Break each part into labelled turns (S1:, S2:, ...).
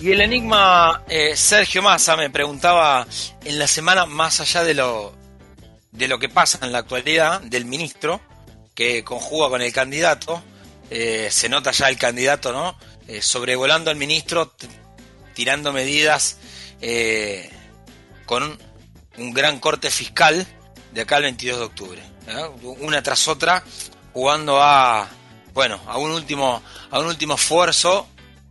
S1: Y el enigma eh, Sergio Massa me preguntaba en la semana, más allá de lo, de lo que pasa en la actualidad, del ministro que conjuga con el candidato, eh, se nota ya el candidato, ¿no? Eh, sobrevolando al ministro, tirando medidas con un, un, gran corte fiscal de acá al 22 de octubre, una tras otra, jugando a, bueno, a un último, a un último esfuerzo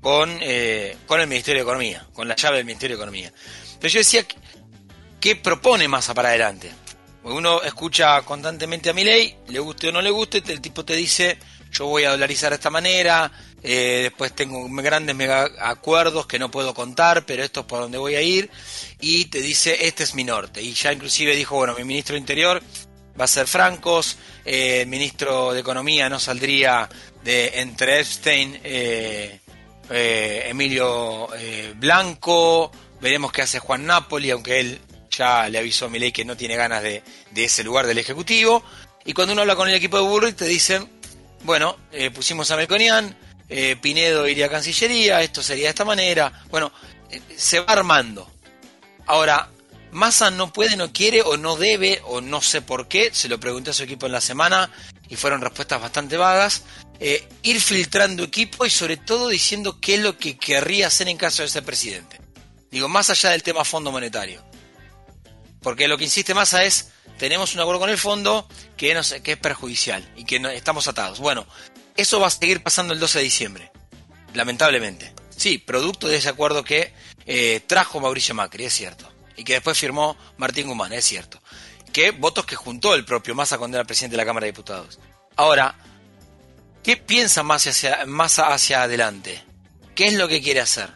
S1: con, eh, con el Ministerio de Economía, con la llave del Ministerio de Economía. Pero yo decía, ¿qué propone Massa para adelante? Uno escucha constantemente a mi ley, le guste o no le guste, el tipo te dice, yo voy a dolarizar de esta manera, eh, después tengo grandes mega acuerdos que no puedo contar, pero esto es por donde voy a ir, y te dice, este es mi norte. Y ya inclusive dijo, bueno, mi ministro de Interior va a ser Francos, eh, el ministro de Economía no saldría de entre Epstein, eh, eh, Emilio eh, Blanco, veremos qué hace Juan Napoli, aunque él ya le avisó a Milei que no tiene ganas de, ese lugar del Ejecutivo. Y cuando uno habla con el equipo de Burri, te dicen, bueno, eh, pusimos a Melconian, Pinedo iría a Cancillería, esto sería de esta manera. Bueno, se va armando. Ahora, Massa no puede, no quiere o no debe o no sé por qué, se lo pregunté a su equipo en la semana y fueron respuestas bastante vagas. Eh, ir filtrando equipo y sobre todo diciendo qué es lo que querría hacer en caso de ser presidente. Digo, más allá del tema fondo monetario. Porque lo que insiste Massa es, tenemos un acuerdo con el fondo que, es perjudicial y que estamos atados. Bueno, eso va a seguir pasando el 12 de diciembre, lamentablemente. Sí, producto de ese acuerdo que eh, trajo Mauricio Macri, es cierto. Y que después firmó Martín Guzmán, es cierto. Que votos que juntó el propio Massa cuando era presidente de la Cámara de Diputados. Ahora, ¿Qué piensa más hacia, hacia adelante? ¿Qué es lo que quiere hacer?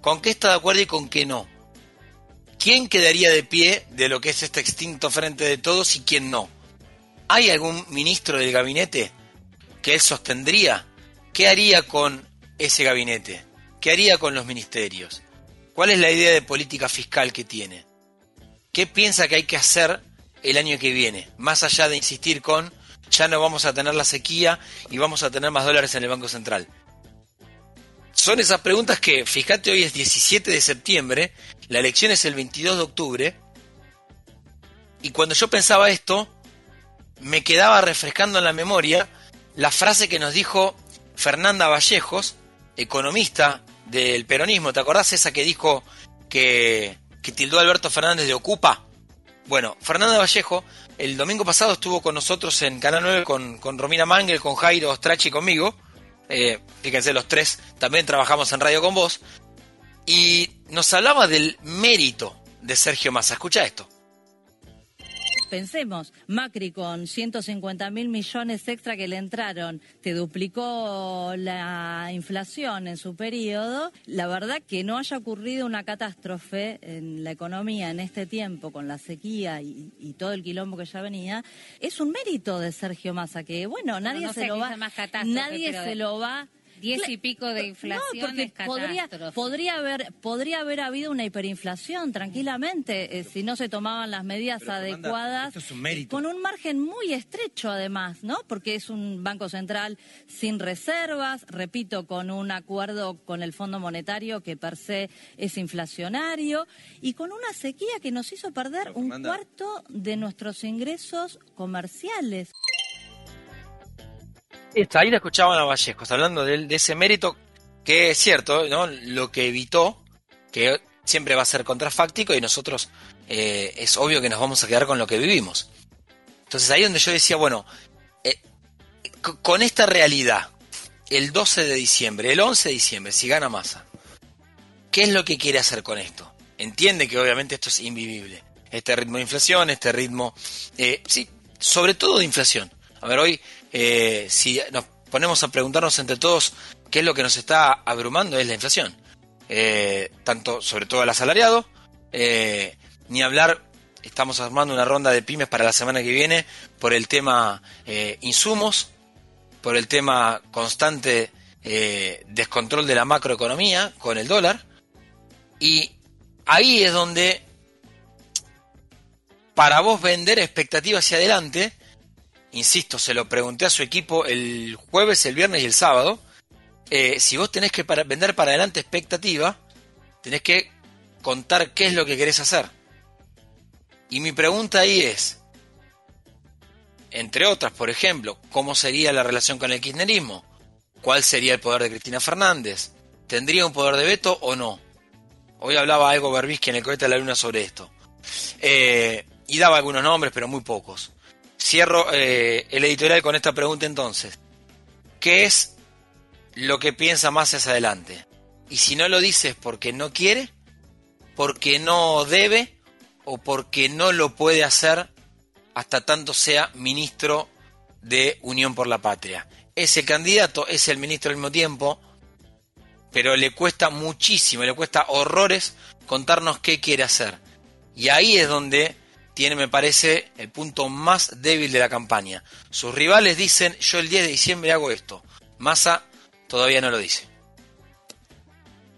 S1: ¿Con qué está de acuerdo y con qué no? ¿Quién quedaría de pie de lo que es este extinto frente de todos y quién no? ¿Hay algún ministro del gabinete que él sostendría? ¿Qué haría con ese gabinete? ¿Qué haría con los ministerios? ¿Cuál es la idea de política fiscal que tiene? ¿Qué piensa que hay que hacer el año que viene? Más allá de insistir con ya no vamos a tener la sequía y vamos a tener más dólares en el Banco Central. Son esas preguntas que, fíjate, hoy es 17 de septiembre, la elección es el 22 de octubre, y cuando yo pensaba esto, me quedaba refrescando en la memoria la frase que nos dijo Fernanda Vallejos, economista del peronismo. ¿Te acordás esa que dijo que, que tildó Alberto Fernández de Ocupa? Bueno, Fernanda Vallejo el domingo pasado estuvo con nosotros en Canal 9 con, con Romina Mangel, con Jairo Ostrachi y conmigo. Eh, fíjense, los tres también trabajamos en radio con vos. Y nos hablaba del mérito de Sergio Massa. Escucha esto.
S2: Pensemos, Macri con 150 mil millones extra que le entraron, te duplicó la inflación en su periodo. La verdad que no haya ocurrido una catástrofe en la economía en este tiempo con la sequía y, todo el quilombo que ya venía, es un mérito de Sergio Massa, que bueno, nadie se lo va, nadie se lo va
S3: Diez y pico de inflación
S2: podría, podría, haber, podría haber habido una hiperinflación tranquilamente eh, si no se tomaban las medidas adecuadas. Con un margen muy estrecho además, ¿no? Porque es un banco central sin reservas, repito, con un acuerdo con el Fondo Monetario que per se es inflacionario y con una sequía que nos hizo perder un cuarto de nuestros ingresos comerciales
S1: ahí la escuchaban a Vallejos hablando de, ese mérito que es cierto, ¿no? Lo que evitó, que siempre va a ser contrafáctico y nosotros eh, es obvio que nos vamos a quedar con lo que vivimos. Entonces ahí donde yo decía, bueno, eh, con esta realidad, el 12 de diciembre, el 11 de diciembre, si gana masa, ¿qué es lo que quiere hacer con esto? Entiende que obviamente esto es invivible. Este ritmo de inflación, este ritmo, eh, sí, sobre todo de inflación. A ver, hoy eh, si nos ponemos a preguntarnos entre todos qué es lo que nos está abrumando, es la inflación. Eh, tanto, sobre todo el asalariado, eh, ni hablar, estamos armando una ronda de pymes para la semana que viene por el tema insumos, por el tema constante descontrol de la macroeconomía con el dólar, y ahí es donde para vos vender expectativas hacia adelante, insisto, se lo pregunté a su equipo el jueves, el viernes y el sábado, eh, si vos tenés que vender para adelante expectativa, tenés que contar qué es lo que querés hacer. Y mi pregunta ahí es, entre otras, por ejemplo, ¿cómo sería la relación con el kirchnerismo? ¿Cuál sería el poder de Cristina Fernández? ¿Tendría un poder de veto o no? Hoy hablaba algo Berbisky en el cohete de la luna sobre esto. Eh, y daba algunos nombres, pero muy pocos. Cierro eh, el editorial con esta pregunta entonces. ¿Qué es lo que piensa más hacia adelante? Y si no lo dices porque no quiere, porque no debe o porque no lo puede hacer hasta tanto sea ministro de Unión por la Patria. Ese candidato es el ministro al mismo tiempo, pero le cuesta muchísimo, le cuesta horrores contarnos qué quiere hacer. Y ahí es donde tiene, me parece, el punto más débil de la campaña. Sus rivales dicen, yo el 10 de diciembre hago esto. Massa todavía no lo dice.